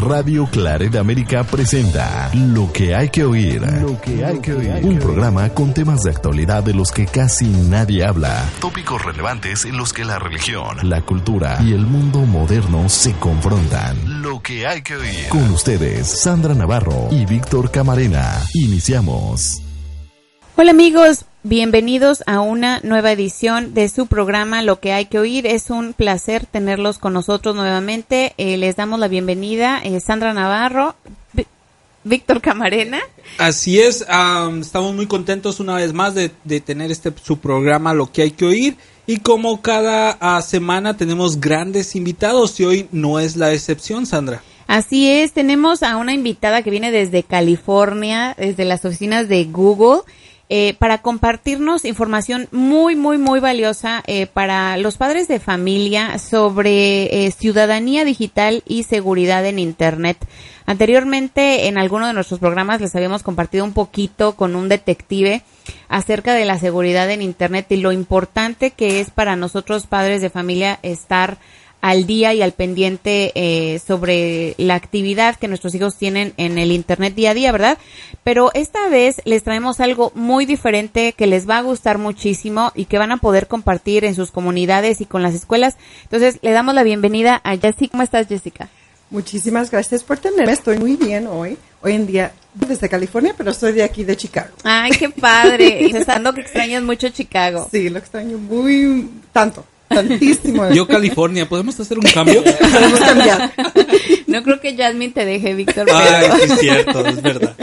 Radio Claret América presenta Lo que hay que oír. Lo que hay que oír. Un programa con temas de actualidad de los que casi nadie habla. Tópicos relevantes en los que la religión, la cultura y el mundo moderno se confrontan. Lo que hay que oír. Con ustedes, Sandra Navarro y Víctor Camarena. Iniciamos. Hola amigos, bienvenidos a una nueva edición de su programa Lo que hay que oír. Es un placer tenerlos con nosotros nuevamente. Eh, les damos la bienvenida, eh, Sandra Navarro, Víctor Camarena. Así es, am, estamos muy contentos una vez más de, de tener este su programa Lo que hay que oír y como cada ah, semana tenemos grandes invitados y hoy no es la excepción, Sandra. Así es, tenemos a una invitada que viene desde California, desde las oficinas de Google. Eh, para compartirnos información muy, muy, muy valiosa eh, para los padres de familia sobre eh, ciudadanía digital y seguridad en Internet. Anteriormente, en alguno de nuestros programas les habíamos compartido un poquito con un detective acerca de la seguridad en Internet y lo importante que es para nosotros padres de familia estar al día y al pendiente eh, sobre la actividad que nuestros hijos tienen en el Internet día a día, ¿verdad? Pero esta vez les traemos algo muy diferente que les va a gustar muchísimo y que van a poder compartir en sus comunidades y con las escuelas. Entonces, le damos la bienvenida a Jessica. ¿Cómo estás, Jessica? Muchísimas gracias por tenerme. Estoy muy bien hoy. Hoy en día desde California, pero soy de aquí de Chicago. Ay, qué padre. Estando que extrañas mucho Chicago. Sí, lo extraño muy tanto, tantísimo. Yo California, ¿podemos hacer un cambio? Podemos cambiar. No creo que Jasmine te deje, Víctor. Ay, pero- sí es cierto, es verdad.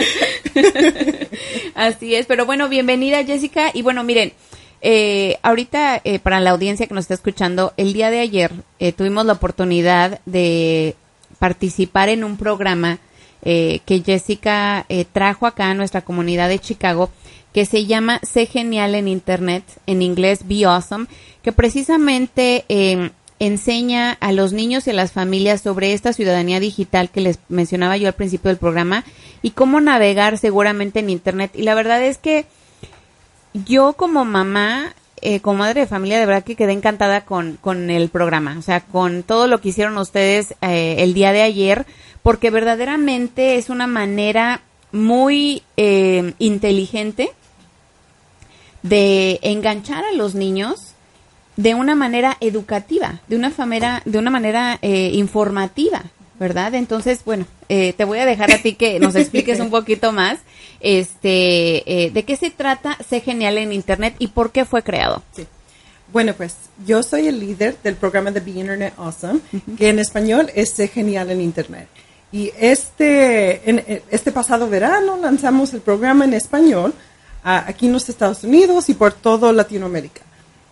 Así es, pero bueno, bienvenida Jessica. Y bueno, miren, eh, ahorita eh, para la audiencia que nos está escuchando, el día de ayer eh, tuvimos la oportunidad de participar en un programa eh, que Jessica eh, trajo acá a nuestra comunidad de Chicago que se llama Sé Genial en Internet, en inglés Be Awesome, que precisamente eh, enseña a los niños y a las familias sobre esta ciudadanía digital que les mencionaba yo al principio del programa y cómo navegar seguramente en Internet. Y la verdad es que yo como mamá, eh, como madre de familia, de verdad que quedé encantada con, con el programa, o sea, con todo lo que hicieron ustedes eh, el día de ayer, porque verdaderamente es una manera muy eh, inteligente de enganchar a los niños de una manera educativa, de una manera, de una manera eh, informativa, ¿verdad? Entonces, bueno, eh, te voy a dejar a ti que nos expliques un poquito más, este, eh, de qué se trata Sé Genial en Internet y por qué fue creado. Bueno, pues yo soy el líder del programa de Be Internet Awesome, que en español es Sé Genial en Internet. Y este, en, este pasado verano lanzamos el programa en español aquí en los Estados Unidos y por todo Latinoamérica.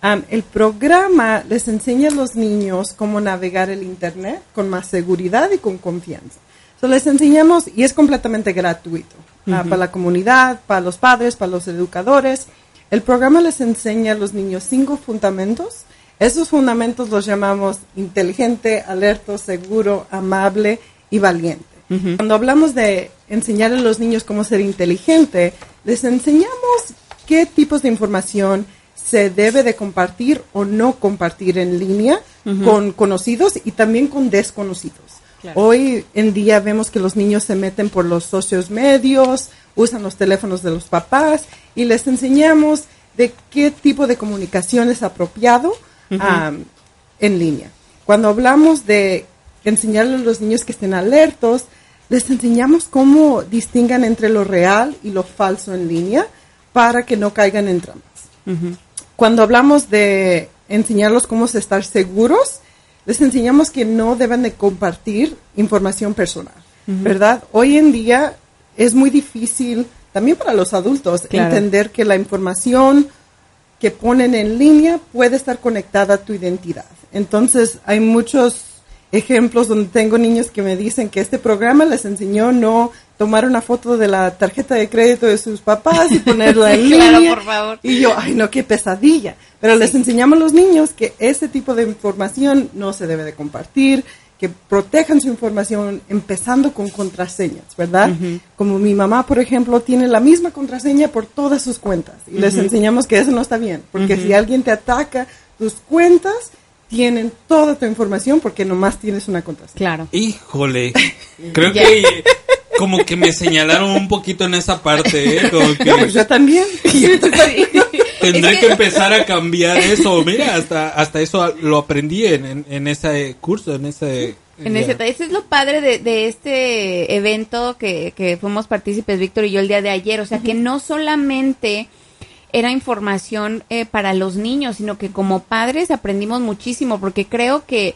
Am, el programa les enseña a los niños cómo navegar el Internet con más seguridad y con confianza. So, les enseñamos y es completamente gratuito ah, para la comunidad, para los padres, para los educadores. El programa les enseña a los niños cinco fundamentos. Esos fundamentos los llamamos inteligente, alerto, seguro, amable y valiente. Cuando hablamos de enseñar a los niños cómo ser inteligente, les enseñamos qué tipos de información se debe de compartir o no compartir en línea con conocidos y también con desconocidos. Hoy en día vemos que los niños se meten por los socios medios, usan los teléfonos de los papás y les enseñamos de qué tipo de comunicación es apropiado am, en línea. Cuando hablamos de enseñarle a los niños que estén alertos, les enseñamos cómo distingan entre lo real y lo falso en línea para que no caigan en trampas. Cuando hablamos de enseñarlos cómo estar seguros, les enseñamos que no deben de compartir información personal, ¿verdad? Hoy en día es muy difícil, también para los adultos, Claro. entender que la información que ponen en línea puede estar conectada a tu identidad. Entonces, hay muchos ejemplos donde tengo niños que me dicen que este programa les enseñó no tomar una foto de la tarjeta de crédito de sus papás y ponerla en Claro, línea. por favor. Y yo, ay no, qué pesadilla. Pero les enseñamos a los niños que ese tipo de información no se debe de compartir, que protejan su información empezando con contraseñas, ¿verdad? Como mi mamá, por ejemplo, tiene la misma contraseña por todas sus cuentas y les enseñamos que eso no está bien, porque si alguien te ataca tus cuentas, tienen toda tu información porque nomás tienes una contraseña. Claro. Híjole, Creo que como que me señalaron un poquito en esa parte, ¿eh? Como que... No, pues yo también. Tendré Es que... que- empezar a cambiar eso. Mira, hasta, hasta eso lo aprendí en, en, en ese curso, en ese... En ese, eso es lo padre de, de este evento que, que fuimos partícipes, Víctor y yo, el día de ayer. O sea, que no solamente era información eh, para los niños, sino que como padres aprendimos muchísimo, porque creo que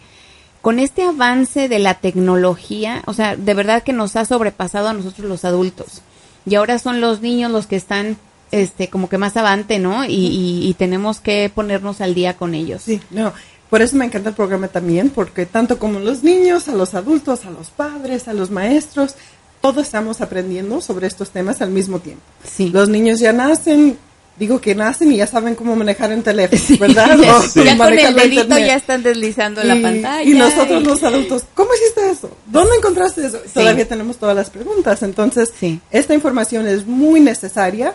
con este avance de la tecnología, o sea, de verdad que nos ha sobrepasado a nosotros los adultos. Y ahora son los niños los que están, este, como que más avante, ¿no? Y, y- y tenemos que ponernos al día con ellos. Sí, no. Por eso me encanta el programa también, porque tanto como los niños, a los adultos, a los padres, a los maestros, todos estamos aprendiendo sobre estos temas al mismo tiempo. Sí. Los niños ya nacen, digo que nacen y ya saben cómo manejar el teléfono, ¿verdad? Ya, O ya con el la dedito internet. ya están deslizando la Y- pantalla. Y nosotros los adultos, ¿cómo hiciste eso? ¿Dónde encontraste eso? Todavía tenemos todas las preguntas. Entonces, Sí. esta información es muy necesaria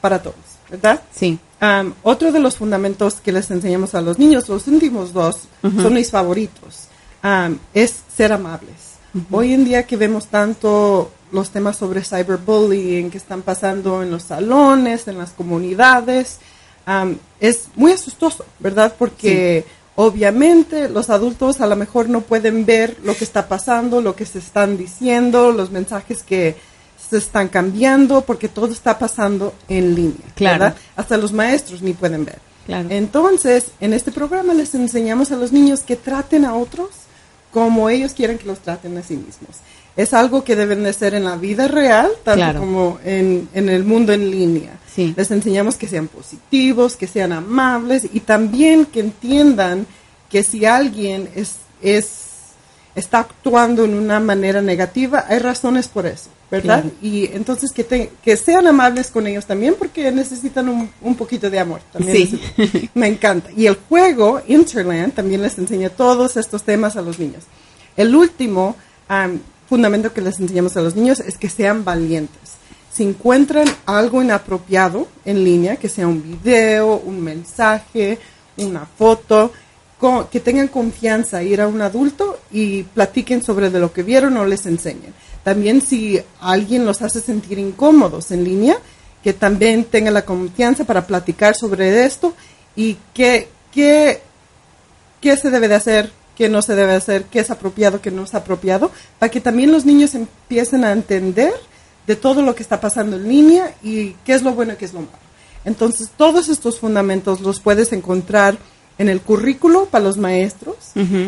para todos, ¿verdad? Sí. Otro de los fundamentos que les enseñamos a los niños, los últimos dos, son mis favoritos, es ser amables. Hoy en día que vemos tanto los temas sobre cyberbullying que están pasando en los salones, en las comunidades, am, es muy asustoso, ¿verdad? Porque obviamente los adultos a lo mejor no pueden ver lo que está pasando, lo que se están diciendo, los mensajes que se están cambiando, porque todo está pasando en línea. Claro. ¿verdad? Hasta los maestros ni pueden ver. Claro. Entonces, en este programa les enseñamos a los niños que traten a otros como ellos quieren que los traten a sí mismos. Es algo que deben de ser en la vida real, tanto Claro. como en, en el mundo en línea. Sí. Les enseñamos que sean positivos, que sean amables y también que entiendan que si alguien es, es, está actuando en una manera negativa, hay razones por eso, ¿verdad? Claro. Y entonces que, te- que sean amables con ellos también porque necesitan un, un poquito de amor. También Sí. me encanta. Y el juego, Interland, también les enseña todos estos temas a los niños. El último am, fundamento que les enseñamos a los niños es que sean valientes. Si encuentran algo inapropiado en línea, que sea un video, un mensaje, una foto, que tengan confianza, ir a un adulto y platiquen sobre de lo que vieron o les enseñen. También si alguien los hace sentir incómodos en línea, que también tengan la confianza para platicar sobre esto y qué, qué, qué se debe de hacer, qué no se debe hacer, qué es apropiado, qué no es apropiado, para que también los niños empiecen a entender de todo lo que está pasando en línea y qué es lo bueno y qué es lo malo. Entonces, todos estos fundamentos los puedes encontrar en el currículo para los maestros,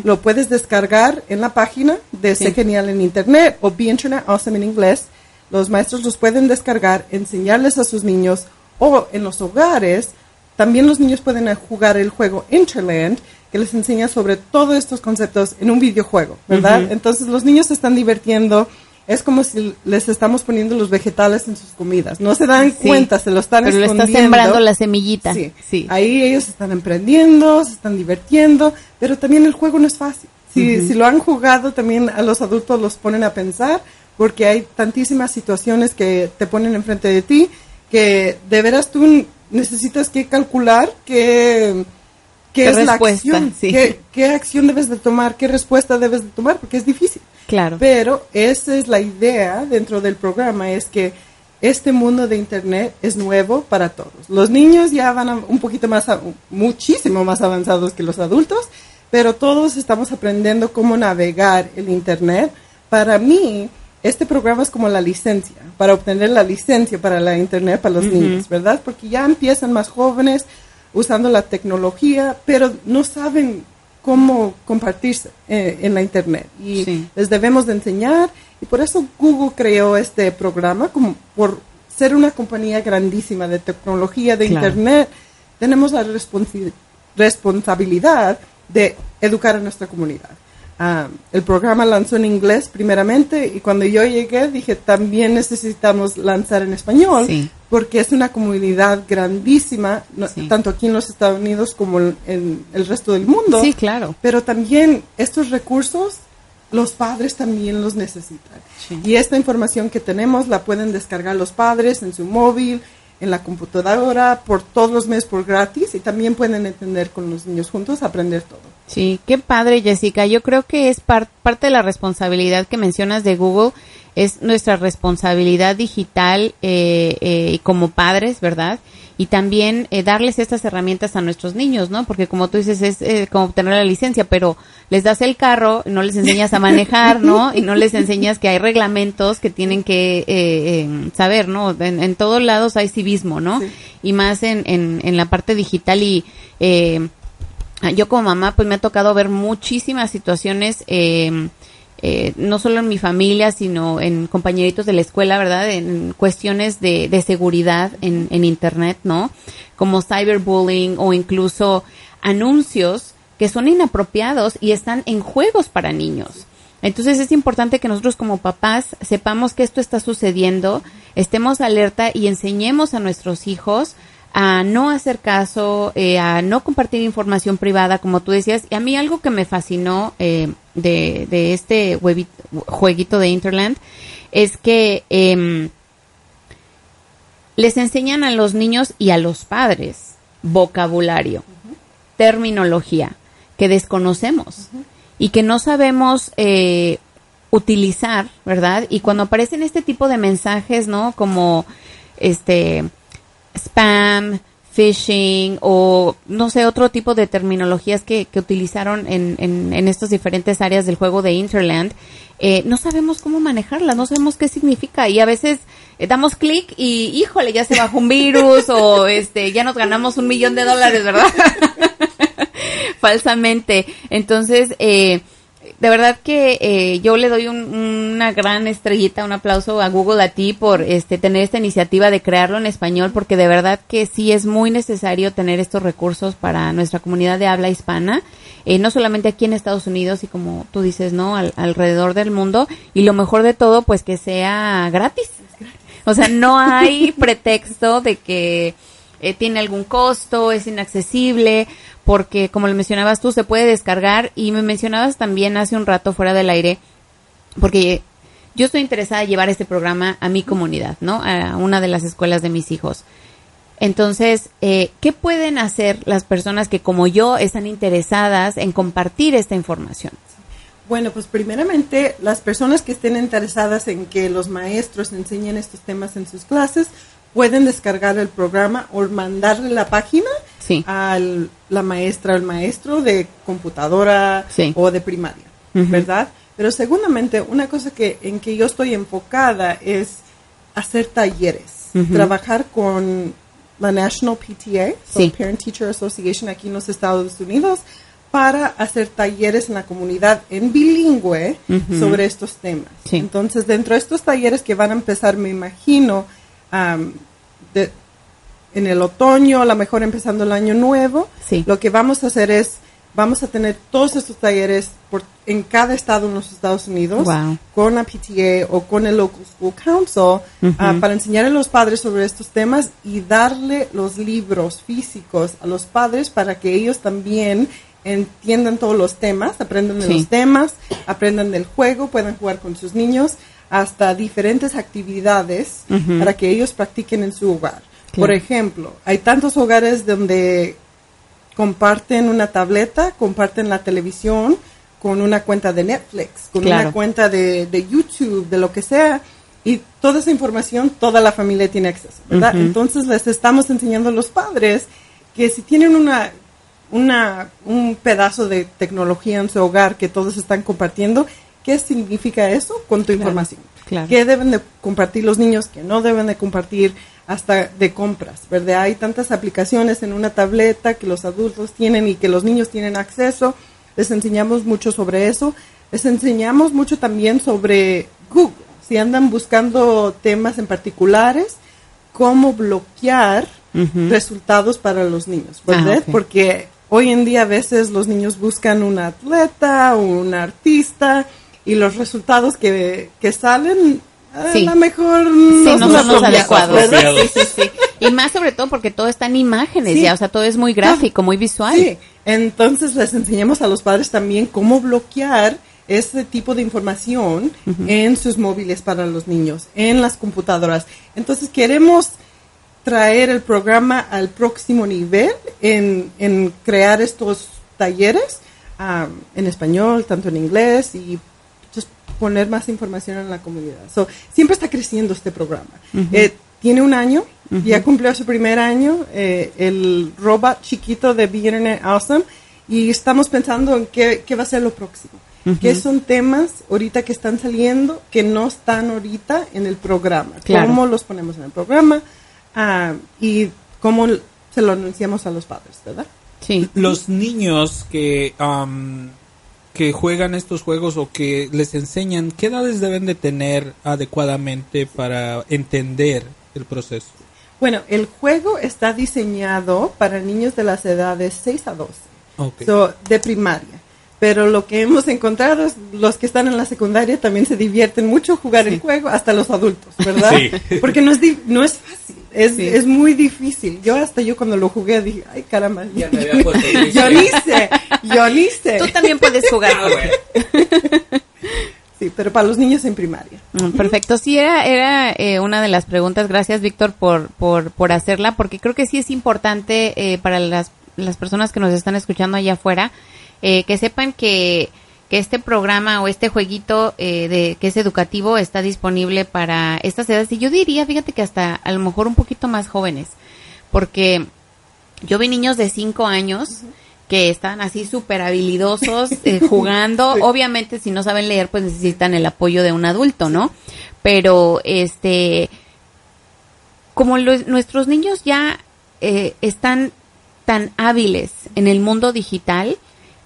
lo puedes descargar en la página de Sí. Sé Genial en Internet o Be Internet Awesome en inglés. Los maestros los pueden descargar, enseñarles a sus niños o en los hogares. También los niños pueden jugar el juego Interland, que les enseña sobre todos estos conceptos en un videojuego, ¿verdad? Entonces los niños se están divirtiendo. Es como si les estamos poniendo los vegetales en sus comidas. No se dan Sí. cuenta, se lo están Pero le está escondiendo. sembrando la semillita. Sí. Sí. Ahí ellos están emprendiendo, se están divirtiendo, pero también el juego no es fácil. Si, si lo han jugado, también a los adultos los ponen a pensar, porque hay tantísimas situaciones que te ponen enfrente de ti que de veras tú necesitas que calcular qué, qué ¿Qué es la acción, Sí. qué, qué acción debes de tomar, qué respuesta debes de tomar, porque es difícil. Claro. Pero esa es la idea dentro del programa, es que este mundo de Internet es nuevo para todos. Los niños ya van a- un poquito más, a- muchísimo más avanzados que los adultos, pero todos estamos aprendiendo cómo navegar el Internet. Para mí, este programa es como la licencia, para obtener la licencia para la Internet para los niños, ¿verdad? Porque ya empiezan más jóvenes usando la tecnología, pero no saben cómo compartirse eh, en la Internet. Y Sí. les debemos de enseñar y por eso Google creó este programa como por ser una compañía grandísima de tecnología de Claro. internet tenemos la responsabilidad de educar a nuestra comunidad Ah, el programa lanzó en inglés primeramente y cuando yo llegué dije también necesitamos lanzar en español Sí. porque es una comunidad grandísima no- Sí. tanto aquí en los Estados Unidos como en, en el resto del mundo Sí, claro. pero también estos recursos los padres también los necesitan. Sí. Y esta información que tenemos la pueden descargar los padres en su móvil, en la computadora, por todos los meses por gratis y también pueden entender con los niños juntos, aprender todo. Sí, qué padre, Jessica. Yo creo que es parte de la responsabilidad que mencionas de Google, es nuestra responsabilidad digital eh, eh, como padres, ¿verdad? Y también eh, darles estas herramientas a nuestros niños, ¿no? Porque como tú dices, es eh, como obtener la licencia, pero les das el carro, no les enseñas a manejar, ¿no? Y no les enseñas que hay reglamentos que tienen que eh, saber, ¿no? En, en, todos lados hay civismo, ¿no? Y más en, en, en la parte digital y Ah, yo como mamá pues me ha tocado ver muchísimas situaciones, eh, eh, no solo en mi familia, sino en compañeritos de la escuela, ¿verdad? En cuestiones de, de seguridad en, en Internet, ¿no? Como cyberbullying o incluso anuncios que son inapropiados y están en juegos para niños. Entonces es importante que nosotros como papás sepamos que esto está sucediendo, estemos alerta y enseñemos a nuestros hijos a no hacer caso, eh, a no compartir información privada, como tú decías. Y a mí algo que me fascinó eh, de, de, este jueguito de Interland es que eh, les enseñan a los niños y a los padres vocabulario, terminología que desconocemos y que no sabemos eh, utilizar, ¿verdad? Y cuando aparecen este tipo de mensajes, ¿no? Como este spam, phishing o no sé, otro tipo de terminologías que, que utilizaron en, en, en estas diferentes áreas del juego de Interland, eh, no sabemos cómo manejarlas, no sabemos qué significa y a veces eh, damos clic y híjole, ya se bajó un virus o este, ya nos ganamos un millón de dólares, ¿verdad? Falsamente. Entonces, eh, de verdad que eh, yo le doy un, una gran estrellita, un aplauso a Google a ti por este tener esta iniciativa de crearlo en español, porque de verdad que sí es muy necesario tener estos recursos para nuestra comunidad de habla hispana, eh, no solamente aquí en Estados Unidos y como tú dices, no, Al, alrededor del mundo y lo mejor de todo, pues que sea gratis. O sea, no hay pretexto de que eh, tiene algún costo, es inaccesible porque como le mencionabas tú, se puede descargar y me mencionabas también hace un rato fuera del aire, porque yo estoy interesada en llevar este programa a mi comunidad, ¿no? A una de las escuelas de mis hijos. Entonces, eh, ¿qué pueden hacer las personas que como yo están interesadas en compartir esta información? Bueno, pues primeramente las personas que estén interesadas en que los maestros enseñen estos temas en sus clases pueden descargar el programa o mandarle la página a la maestra o el maestro de computadora o de primaria, ¿verdad? Pero segundamente, una cosa que en que yo estoy enfocada es hacer talleres, trabajar con la National PTA, Parent Teacher Association aquí en los Estados Unidos, para hacer talleres en la comunidad en bilingüe sobre estos temas. Entonces, dentro de estos talleres que van a empezar, me imagino, de, en el otoño, a lo mejor empezando el año nuevo, lo que vamos a hacer es, vamos a tener todos estos talleres por, en cada estado en los Estados Unidos, con la PTA o con el Local School Council, ah, para enseñar a los padres sobre estos temas y darle los libros físicos a los padres para que ellos también entiendan todos los temas, aprendan de los temas, aprendan del juego, puedan jugar con sus niños, hasta diferentes actividades para que ellos practiquen en su hogar. Por ejemplo, hay tantos hogares donde comparten una tableta, comparten la televisión con una cuenta de Netflix, con una cuenta de, de, YouTube, de lo que sea, y toda esa información toda la familia tiene acceso, ¿verdad? Entonces les estamos enseñando a los padres que si tienen una, una, un pedazo de tecnología en su hogar que todos están compartiendo, ¿qué significa eso con tu información? ¿Qué deben de compartir los niños? ¿Qué no deben de compartir? Hasta de compras, ¿verdad? Hay tantas aplicaciones en una tableta que los adultos tienen y que los niños tienen acceso. Les enseñamos mucho sobre eso. Les enseñamos mucho también sobre Google. Si andan buscando temas en particulares, cómo bloquear resultados para los niños, ah, ¿verdad? Porque hoy en día a veces los niños buscan un atleta, un artista y los resultados que, que salen sí. a lo mejor no, son los adecuados. Sí, sí, sí. Y más sobre todo porque todo está en imágenes ya, o sea, todo es muy gráfico, muy visual. Sí, entonces les enseñamos a los padres también cómo bloquear este tipo de información en sus móviles para los niños, en las computadoras. Entonces queremos traer el programa al próximo nivel en, en crear estos talleres um, en español, tanto en inglés y poner más información en la comunidad. So, siempre está creciendo este programa. Eh, tiene un año, ya cumplió su primer año, eh, el robot chiquito de Be Internet Awesome, y estamos pensando en qué, qué va a ser lo próximo. ¿Qué son temas ahorita que están saliendo que no están ahorita en el programa? Claro. ¿Cómo los ponemos en el programa? Ah, y cómo se lo anunciamos a los padres, ¿verdad? Sí. Los niños que, am, que juegan estos juegos o que les enseñan, ¿qué edades deben de tener adecuadamente para entender el proceso? Bueno, el juego está diseñado para niños de las edades 6 a 12, Ok. so, de primaria. Pero lo que hemos encontrado es los que están en la secundaria también se divierten mucho jugar el juego, hasta los adultos, ¿verdad? Sí. Porque no es, di- no es fácil, es, Sí. es muy difícil. Yo hasta yo cuando lo jugué dije, ay caramba, Ya me había puesto yo ni sé, yo ni sé. Tú también puedes jugar. Sí, pero para los niños en primaria. Mm, Perfecto, sí era, era eh, una de las preguntas. Gracias, Víctor, por, por, por hacerla, porque creo que sí es importante eh, para las, las personas que nos están escuchando allá afuera eh, que sepan que, que este programa o este jueguito eh, de que es educativo está disponible para estas edades. Y yo diría, fíjate que hasta a lo mejor un poquito más jóvenes, porque yo vi niños de 5 años que están así súper habilidosos eh, jugando. Obviamente, si no saben leer, pues necesitan el apoyo de un adulto, ¿no? Pero, este, como nuestros niños ya eh, están tan hábiles en el mundo digital,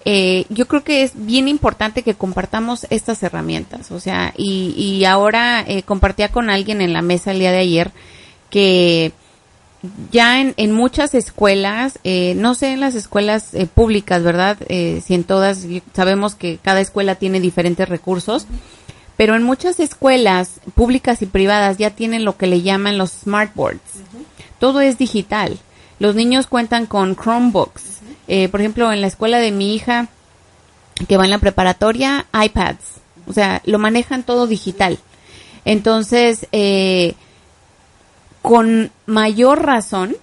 eh, yo creo que es bien importante que compartamos estas herramientas. O sea, y, y ahora eh, compartía con alguien en la mesa el día de ayer que ya en, en muchas escuelas, eh, no sé en las escuelas eh, públicas, ¿verdad? Eh, si en todas, sabemos que cada escuela tiene diferentes recursos, pero en muchas escuelas públicas y privadas ya tienen lo que le llaman los smart boards. Todo es digital. Los niños cuentan con Chromebooks. Eh, por ejemplo, en la escuela de mi hija, que va en la preparatoria, iPads. O sea, lo manejan todo digital. Entonces, eh, con mayor razón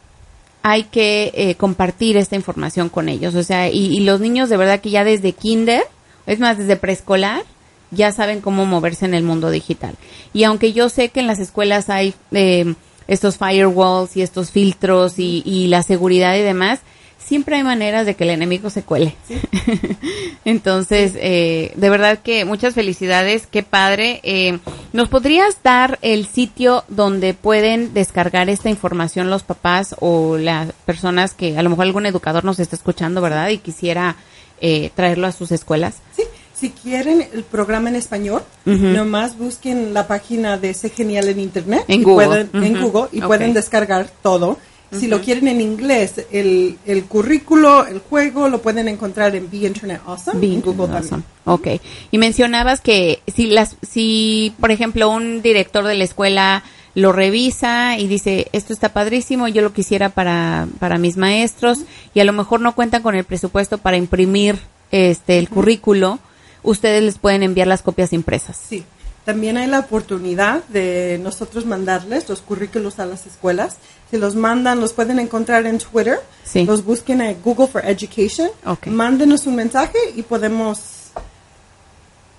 hay que eh, compartir esta información con ellos. O sea, y, los niños de verdad que ya desde kinder, es más, desde preescolar, ya saben cómo moverse en el mundo digital. Y aunque yo sé que en las escuelas hay eh, estos firewalls y estos filtros y la seguridad y demás, siempre hay maneras de que el enemigo se cuele. Entonces, eh, de verdad que muchas felicidades, qué padre. Eh, ¿Nos podrías dar el sitio donde pueden descargar esta información los papás o las personas que a lo mejor algún educador nos está escuchando, ¿verdad? Y quisiera eh, traerlo a sus escuelas. Sí, si quieren el programa en español, nomás busquen la página de Sé Genial en Internet. En y Google. pueden- en. Google y pueden descargar todo. Si lo quieren en inglés, el, el currículo, el juego, lo pueden encontrar en Be Internet Awesome. Bien, en Google awesome. también. Ok. Y mencionabas que si las, si, por ejemplo, un director de la escuela lo revisa y dice, esto está padrísimo, yo lo quisiera para, para mis maestros, y a lo mejor no cuentan con el presupuesto para imprimir este el currículo, ustedes les pueden enviar las copias impresas. Sí. También hay la oportunidad de nosotros mandarles los currículos a las escuelas. Si los mandan, los pueden encontrar en Twitter. Sí. Los busquen en Google for Education. Ok. Mándenos un mensaje y podemos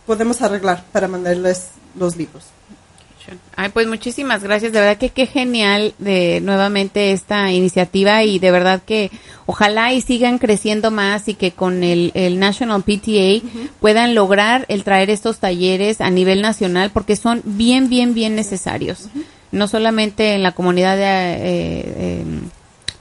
podemos arreglar para mandarles los libros. Ay, pues muchísimas gracias. De verdad que qué genial de nuevamente esta iniciativa y de verdad que ojalá y sigan creciendo más y que con el, el National PTA puedan lograr el traer estos talleres a nivel nacional porque son bien, bien, bien necesarios. No solamente en la comunidad de, eh, eh,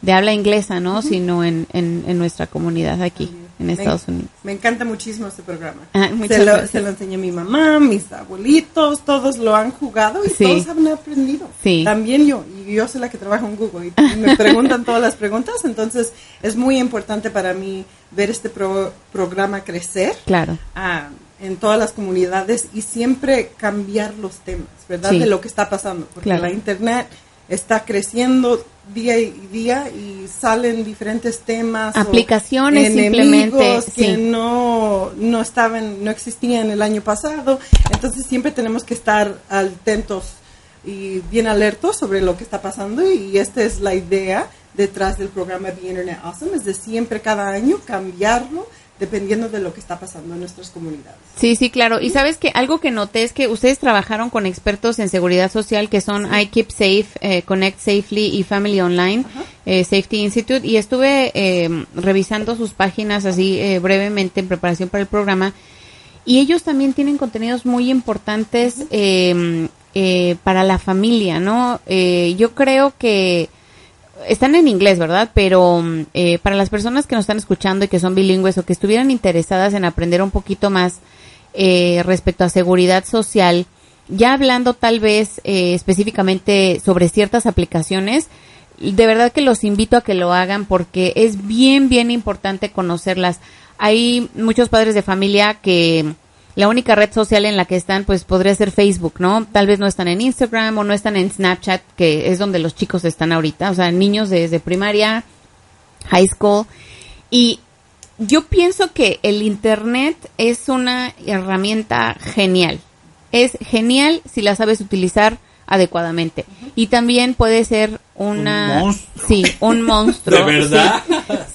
de habla inglesa, ¿no? Sino en, en, en nuestra comunidad aquí, en Me- Estados Unidos. Me encanta muchísimo este programa. Ah, se, lo, se lo enseñó mi mamá, mis abuelitos, todos lo han jugado y Sí. todos han aprendido. Sí. También yo, y yo soy la que trabaja en Google y me preguntan todas las preguntas, entonces es muy importante para mí ver este pro- programa crecer Claro. ah, en todas las comunidades y siempre cambiar los temas, ¿verdad? Sí. De lo que está pasando, porque Claro. la internet está creciendo día y día y salen diferentes temas Aplicaciones enemigos simplemente, que sí. no no estaban no existían el año pasado entonces siempre tenemos que estar atentos y bien alertos sobre lo que está pasando y esta es la idea detrás del programa The Internet Awesome es de siempre cada año cambiarlo dependiendo de lo que está pasando en nuestras comunidades. Sí, sí, claro. Y sabes que algo que noté es que ustedes trabajaron con expertos en seguridad social que son I Keep Safe, eh, Connect Safely y Family Online, eh, Safety Institute, y estuve eh, revisando sus páginas así eh, brevemente en preparación para el programa. Y ellos también tienen contenidos muy importantes eh, eh, para la familia, ¿no? Eh, yo creo que están en inglés, ¿verdad? Pero mm, eh, para las personas que nos están escuchando y que son bilingües o que estuvieran interesadas en aprender un poquito más eh, respecto a seguridad social, ya hablando tal vez eh, específicamente sobre ciertas aplicaciones, de verdad que los invito a que lo hagan porque es bien, bien importante conocerlas. Hay muchos padres de familia que la única red social en la que están, pues podría ser Facebook, ¿no? Tal vez no están en Instagram o no están en Snapchat, que es donde los chicos están ahorita, o sea, niños desde primaria, high school. Y yo pienso que el Internet es una herramienta genial. Es genial si la sabes utilizar adecuadamente. Y también puede ser una... Un monstruo. Sí, un monstruo. ¿De verdad?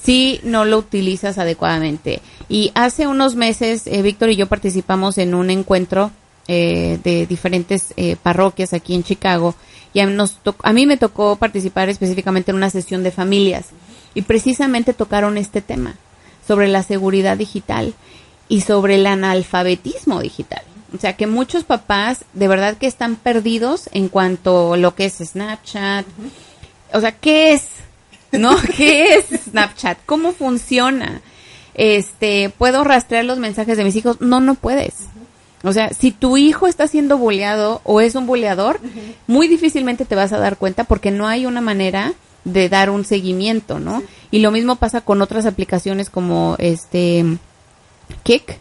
Si no lo utilizas adecuadamente. Y hace unos meses, eh, Víctor y yo participamos en un encuentro eh, de diferentes eh, parroquias aquí en Chicago. Y a, nos a mí me tocó participar específicamente en una sesión de familias. Y precisamente tocaron este tema sobre la seguridad digital y sobre el analfabetismo digital. O sea, que muchos papás de verdad que están perdidos en cuanto a lo que es Snapchat. O sea, ¿qué es? ¿No? ¿Qué es Snapchat? ¿Cómo funciona? Este, ¿puedo rastrear los mensajes de mis hijos? No, no puedes. O sea, si tu hijo está siendo boleado o es un boleador, muy difícilmente te vas a dar cuenta porque no hay una manera de dar un seguimiento, ¿no? Y lo mismo pasa con otras aplicaciones como este Kik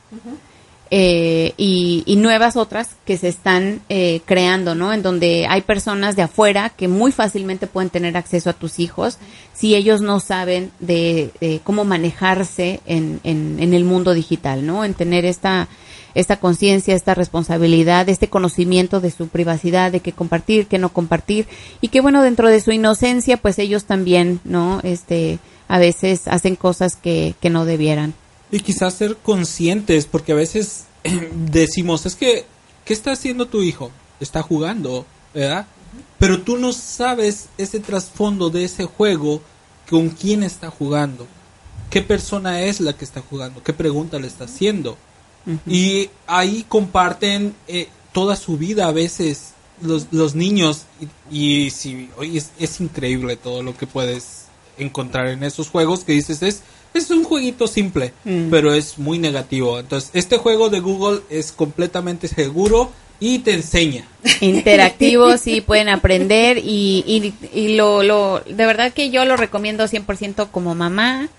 eh, y, y nuevas otras que se están eh, creando, ¿no? En donde hay personas de afuera que muy fácilmente pueden tener acceso a tus hijos si ellos no saben de, de cómo manejarse en, en, en el mundo digital, ¿no? En tener esta esta conciencia, esta responsabilidad, este conocimiento de su privacidad, de qué compartir, qué no compartir, y que bueno, dentro de su inocencia, pues ellos también, ¿no? Este, a veces hacen cosas que, que no debieran. Y quizás ser conscientes, porque a veces decimos, es que, ¿qué está haciendo tu hijo? Está jugando, ¿verdad? Pero tú no sabes ese trasfondo de ese juego, con quién está jugando, qué persona es la que está jugando, qué pregunta le está haciendo. Y ahí comparten eh, toda su vida a veces los, los niños y, y si es, es increíble todo lo que puedes encontrar en esos juegos que dices es es un jueguito simple Mm. pero es muy negativo. Entonces este juego de Google es completamente seguro y te enseña. Interactivos sí pueden aprender y, y, y lo, lo, de verdad que yo lo recomiendo 100% como mamá,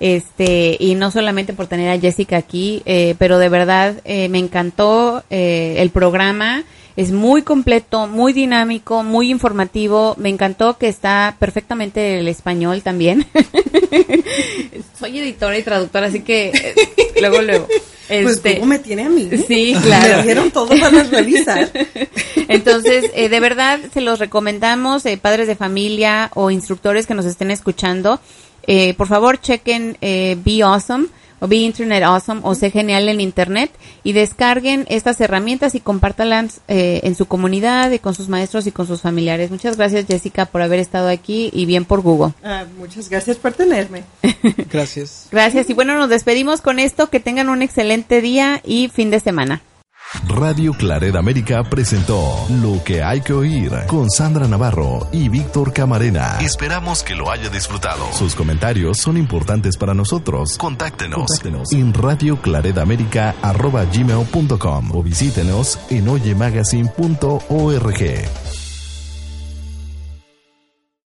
este, y no solamente por tener a Jessica aquí, eh, pero de verdad eh, me encantó eh, el programa, es muy completo, muy dinámico, muy informativo, me encantó que está perfectamente el español también. Soy editora y traductora, así que eh, luego, luego. Pues Este, ¿cómo me tiene a mí? Sí, Me claro. dieron todo para revisar. Entonces, eh, de verdad, se los recomendamos, eh, padres de familia o instructores que nos estén escuchando. Eh, por favor, chequen eh, Be Awesome o Be Internet Awesome o Sé Genial en Internet y descarguen estas herramientas y compártalas eh, en su comunidad y con sus maestros y con sus familiares. Muchas gracias, Jessica, por haber estado aquí y bien por Google. Ah, muchas gracias por tenerme. gracias Gracias y bueno, nos despedimos con esto. Que tengan un excelente día y fin de semana. Radio Claret América presentó Lo que hay que oír con Sandra Navarro y Víctor Camarena. Esperamos que lo haya disfrutado. Sus comentarios son importantes para nosotros. Contáctenos, en radioclaredamerica.gmail.com o visítenos en oyemagazine.org.